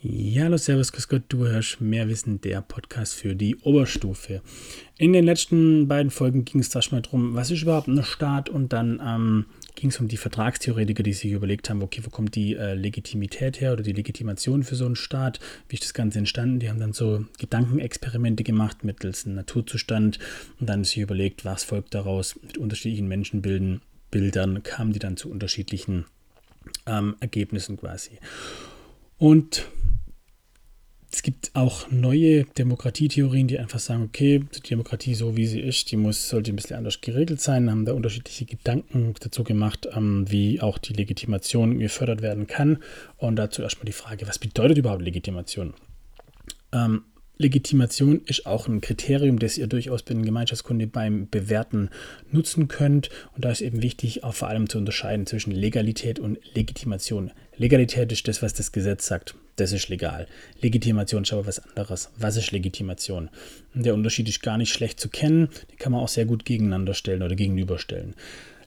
Ja, hallo, servus, grüß Gott, du hörst mehr Wissen, der Podcast für die Oberstufe. In den letzten beiden Folgen ging es da schon mal darum, was ist überhaupt ein Staat und dann ähm, ging es um die Vertragstheoretiker, die sich überlegt haben, okay, wo kommt die äh, Legitimität her oder die Legitimation für so einen Staat, wie ist das Ganze entstanden? Die haben dann so Gedankenexperimente gemacht mittels einem Naturzustand und dann sich überlegt, was folgt daraus mit unterschiedlichen Menschenbildern, Bildern kamen die dann zu unterschiedlichen ähm, Ergebnissen quasi. Und es gibt auch neue Demokratietheorien, die einfach sagen, okay, die Demokratie so wie sie ist, die muss, sollte ein bisschen anders geregelt sein, haben da unterschiedliche Gedanken dazu gemacht, ähm, wie auch die Legitimation gefördert werden kann. Und dazu erstmal die Frage, was bedeutet überhaupt Legitimation? Ähm, Legitimation ist auch ein Kriterium, das ihr durchaus bei den Gemeinschaftskunde beim Bewerten nutzen könnt. Und da ist eben wichtig, auch vor allem zu unterscheiden zwischen Legalität und Legitimation. Legalität ist das, was das Gesetz sagt. Das ist legal. Legitimation ist aber was anderes. Was ist Legitimation? Der Unterschied ist gar nicht schlecht zu kennen. Den kann man auch sehr gut gegeneinander stellen oder gegenüberstellen.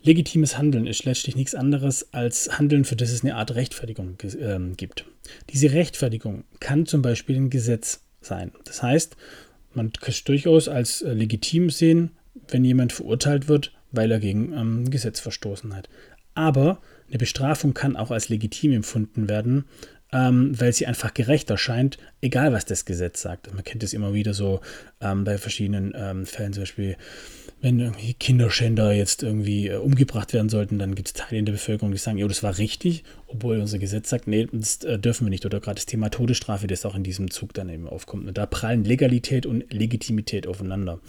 Legitimes Handeln ist letztlich nichts anderes als Handeln, für das es eine Art Rechtfertigung äh, gibt. Diese Rechtfertigung kann zum Beispiel ein Gesetz sein. Das heißt, man kann es durchaus als äh, legitim sehen, wenn jemand verurteilt wird, weil er gegen ähm, Gesetz verstoßen hat. Aber eine Bestrafung kann auch als legitim empfunden werden, ähm, weil sie einfach gerecht erscheint, egal was das Gesetz sagt. Man kennt es immer wieder so ähm, bei verschiedenen ähm, Fällen, zum Beispiel, wenn irgendwie Kinderschänder jetzt irgendwie äh, umgebracht werden sollten, dann gibt es Teile in der Bevölkerung, die sagen, jo, das war richtig, obwohl unser Gesetz sagt, nee, das äh, dürfen wir nicht. Oder gerade das Thema Todesstrafe, das auch in diesem Zug dann eben aufkommt. Und da prallen Legalität und Legitimität aufeinander.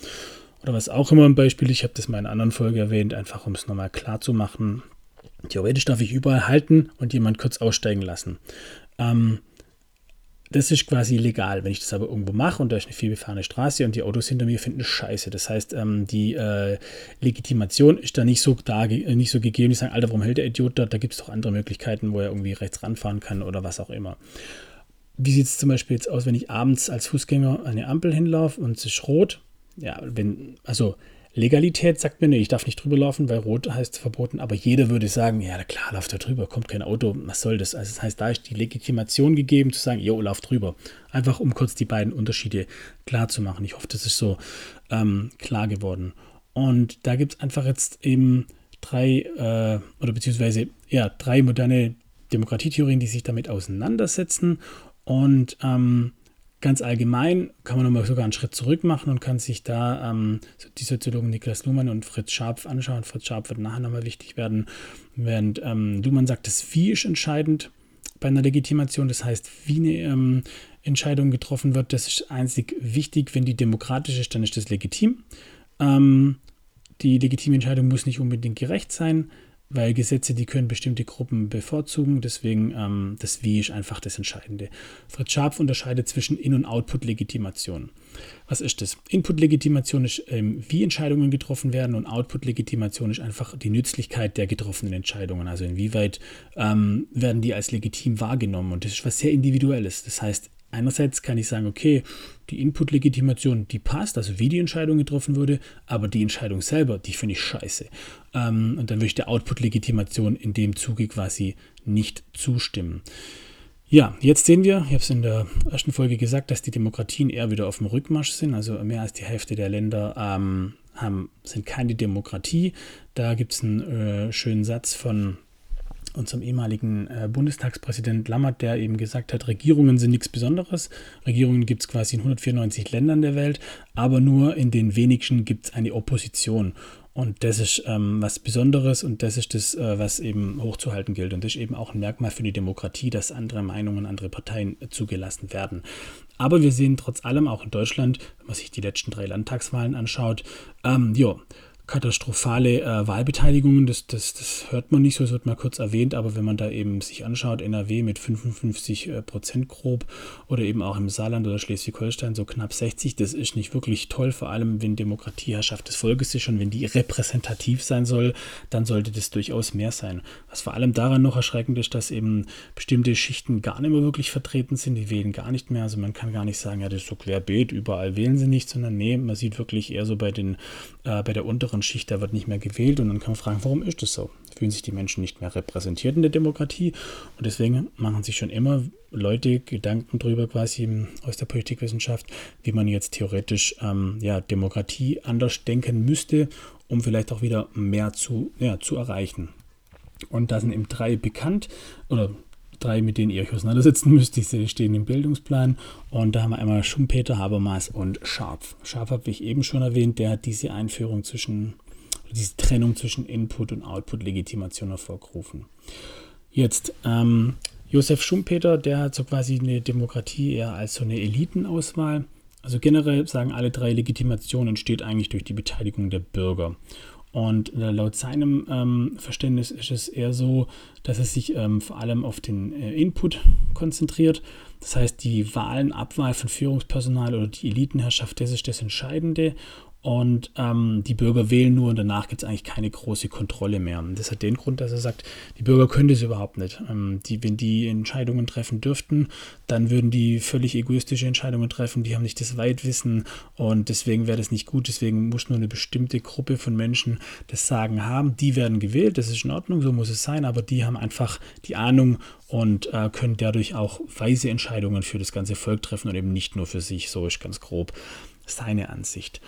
Oder was auch immer ein Beispiel, ich habe das mal in einer anderen Folge erwähnt, einfach um es nochmal klar zu machen. Theoretisch darf ich überall halten und jemand kurz aussteigen lassen. Ähm, das ist quasi legal. Wenn ich das aber irgendwo mache und da ist eine vielbefahrene Straße und die Autos hinter mir finden scheiße. Das heißt, ähm, die äh, Legitimation ist da nicht so, da, äh, nicht so gegeben. Die sagen, Alter, warum hält der Idiot da? Da gibt es doch andere Möglichkeiten, wo er irgendwie rechts ranfahren kann oder was auch immer. Wie sieht es zum Beispiel jetzt aus, wenn ich abends als Fußgänger eine Ampel hinlaufe und es ist rot? Ja, wenn, also Legalität sagt mir, nee, ich darf nicht drüber laufen, weil rot heißt verboten, aber jeder würde sagen, ja klar, lauf da drüber, kommt kein Auto, was soll das? Also das heißt, da ist die Legitimation gegeben zu sagen, jo, lauf drüber. Einfach um kurz die beiden Unterschiede klar zu machen. Ich hoffe, das ist so ähm, klar geworden. Und da gibt es einfach jetzt eben drei, äh, oder beziehungsweise ja, drei moderne Demokratietheorien, die sich damit auseinandersetzen. Und ähm, Ganz allgemein kann man nochmal sogar einen Schritt zurück machen und kann sich da ähm, die Soziologen Niklas Luhmann und Fritz Scharpf anschauen. Fritz Scharpf wird nachher nochmal wichtig werden, während ähm, Luhmann sagt, das Wie ist entscheidend bei einer Legitimation. Das heißt, wie eine ähm, Entscheidung getroffen wird, das ist einzig wichtig. Wenn die demokratisch ist, dann ist das legitim. Ähm, die legitime Entscheidung muss nicht unbedingt gerecht sein weil Gesetze, die können bestimmte Gruppen bevorzugen. Deswegen ähm, das Wie ist einfach das Entscheidende. Fritz Scharpf unterscheidet zwischen In- und Output-Legitimation. Was ist das? Input-Legitimation ist, ähm, wie Entscheidungen getroffen werden und Output-Legitimation ist einfach die Nützlichkeit der getroffenen Entscheidungen. Also inwieweit ähm, werden die als legitim wahrgenommen. Und das ist was sehr Individuelles. Das heißt, Einerseits kann ich sagen, okay, die Input-Legitimation, die passt, also wie die Entscheidung getroffen wurde, aber die Entscheidung selber, die finde ich scheiße. Ähm, und dann würde ich der Output-Legitimation in dem Zuge quasi nicht zustimmen. Ja, jetzt sehen wir, ich habe es in der ersten Folge gesagt, dass die Demokratien eher wieder auf dem Rückmarsch sind. Also mehr als die Hälfte der Länder ähm, haben, sind keine Demokratie. Da gibt es einen äh, schönen Satz von unserem ehemaligen äh, Bundestagspräsident Lammert, der eben gesagt hat, Regierungen sind nichts Besonderes. Regierungen gibt es quasi in 194 Ländern der Welt, aber nur in den wenigsten gibt es eine Opposition. Und das ist ähm, was Besonderes und das ist das, äh, was eben hochzuhalten gilt. Und das ist eben auch ein Merkmal für die Demokratie, dass andere Meinungen, andere Parteien zugelassen werden. Aber wir sehen trotz allem auch in Deutschland, wenn man sich die letzten drei Landtagswahlen anschaut, ähm, jo, katastrophale äh, Wahlbeteiligungen, das, das, das hört man nicht so, es wird mal kurz erwähnt, aber wenn man da eben sich anschaut, NRW mit 55 äh, Prozent grob oder eben auch im Saarland oder Schleswig-Holstein so knapp 60, das ist nicht wirklich toll, vor allem wenn Demokratieherrschaft des Volkes ist und wenn die repräsentativ sein soll, dann sollte das durchaus mehr sein. Was vor allem daran noch erschreckend ist, dass eben bestimmte Schichten gar nicht mehr wirklich vertreten sind, die wählen gar nicht mehr, also man kann gar nicht sagen, ja, das ist so querbeet, überall wählen sie nicht, sondern nee, man sieht wirklich eher so bei den, äh, bei der unteren oberen Schicht, da wird nicht mehr gewählt und dann kann man fragen, warum ist das so? Fühlen sich die Menschen nicht mehr repräsentiert in der Demokratie und deswegen machen sich schon immer Leute Gedanken darüber quasi aus der Politikwissenschaft, wie man jetzt theoretisch ähm, ja, Demokratie anders denken müsste, um vielleicht auch wieder mehr zu, ja, zu erreichen. Und da sind eben drei bekannt oder drei, mit denen ihr euch auseinandersetzen müsst. Die stehen im Bildungsplan. Und da haben wir einmal Schumpeter, Habermas und Scharf. Scharf habe ich eben schon erwähnt, der hat diese Einführung zwischen, diese Trennung zwischen Input- und Output-Legitimation hervorgerufen. Jetzt, ähm, Josef Schumpeter, der hat so quasi eine Demokratie eher als so eine Elitenauswahl. Also generell sagen alle drei Legitimationen entsteht eigentlich durch die Beteiligung der Bürger. Und äh, laut seinem ähm, Verständnis ist es eher so, dass es sich ähm, vor allem auf den äh, Input konzentriert. Das heißt, die Wahlen, Abwahl von Führungspersonal oder die Elitenherrschaft, das ist das Entscheidende. Und ähm, die Bürger wählen nur und danach gibt es eigentlich keine große Kontrolle mehr. das hat den Grund, dass er sagt, die Bürger können das überhaupt nicht. Ähm, die, wenn die Entscheidungen treffen dürften, dann würden die völlig egoistische Entscheidungen treffen. Die haben nicht das Weitwissen und deswegen wäre das nicht gut. Deswegen muss nur eine bestimmte Gruppe von Menschen das Sagen haben. Die werden gewählt, das ist in Ordnung, so muss es sein, aber die haben einfach die Ahnung und äh, können dadurch auch weise Entscheidungen für das ganze Volk treffen und eben nicht nur für sich. So ist ganz grob seine Ansicht.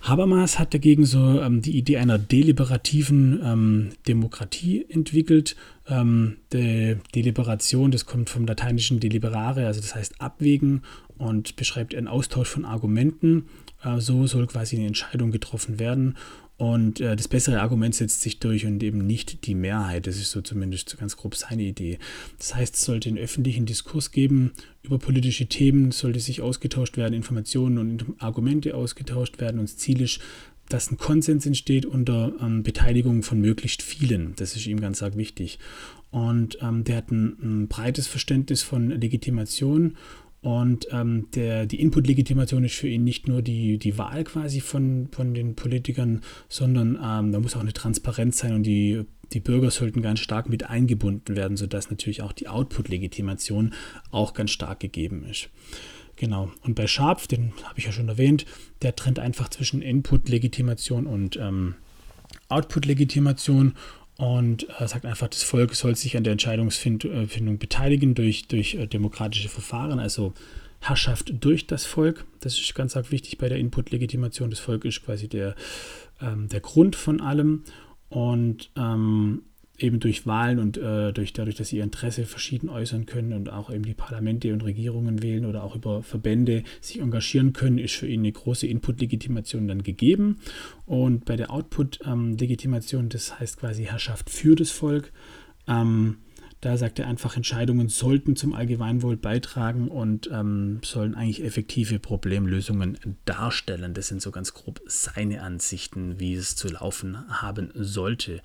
Habermas hat dagegen so ähm, die Idee einer deliberativen ähm, Demokratie entwickelt. Ähm, Deliberation, das kommt vom lateinischen deliberare, also das heißt abwägen und beschreibt einen Austausch von Argumenten. Äh, so soll quasi eine Entscheidung getroffen werden und äh, das bessere Argument setzt sich durch und eben nicht die Mehrheit. Das ist so zumindest ganz grob seine Idee. Das heißt, es sollte einen öffentlichen Diskurs geben über politische Themen, sollte sich ausgetauscht werden, Informationen und Argumente ausgetauscht werden. Und das Ziel ist, dass ein Konsens entsteht unter ähm, Beteiligung von möglichst vielen. Das ist ihm ganz arg wichtig. Und ähm, der hat ein, ein breites Verständnis von Legitimation und ähm, der, die Input-Legitimation ist für ihn nicht nur die, die Wahl quasi von, von den Politikern, sondern ähm, da muss auch eine Transparenz sein und die, die Bürger sollten ganz stark mit eingebunden werden, sodass natürlich auch die Output-Legitimation auch ganz stark gegeben ist. Genau. Und bei Sharp, den habe ich ja schon erwähnt, der trennt einfach zwischen Input-Legitimation und ähm, Output-Legitimation und äh, sagt einfach, das Volk soll sich an der Entscheidungsfindung beteiligen durch, durch äh, demokratische Verfahren, also Herrschaft durch das Volk. Das ist ganz arg wichtig bei der Input-Legitimation. Das Volk ist quasi der, ähm, der Grund von allem. Und ähm, eben durch Wahlen und äh, durch, dadurch, dass sie ihr Interesse verschieden äußern können und auch eben die Parlamente und Regierungen wählen oder auch über Verbände sich engagieren können, ist für ihn eine große Input-Legitimation dann gegeben. Und bei der Output-Legitimation, das heißt quasi Herrschaft für das Volk, ähm, da sagt er einfach, Entscheidungen sollten zum Allgemeinwohl beitragen und ähm, sollen eigentlich effektive Problemlösungen darstellen. Das sind so ganz grob seine Ansichten, wie es zu laufen haben sollte.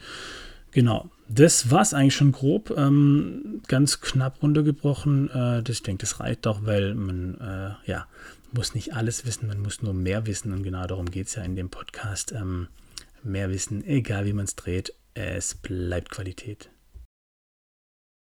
Genau, das war es eigentlich schon grob. Ähm, ganz knapp runtergebrochen. Äh, das, ich denke, das reicht doch, weil man äh, ja, muss nicht alles wissen, man muss nur mehr wissen. Und genau darum geht es ja in dem Podcast. Ähm, mehr wissen, egal wie man es dreht, es bleibt Qualität.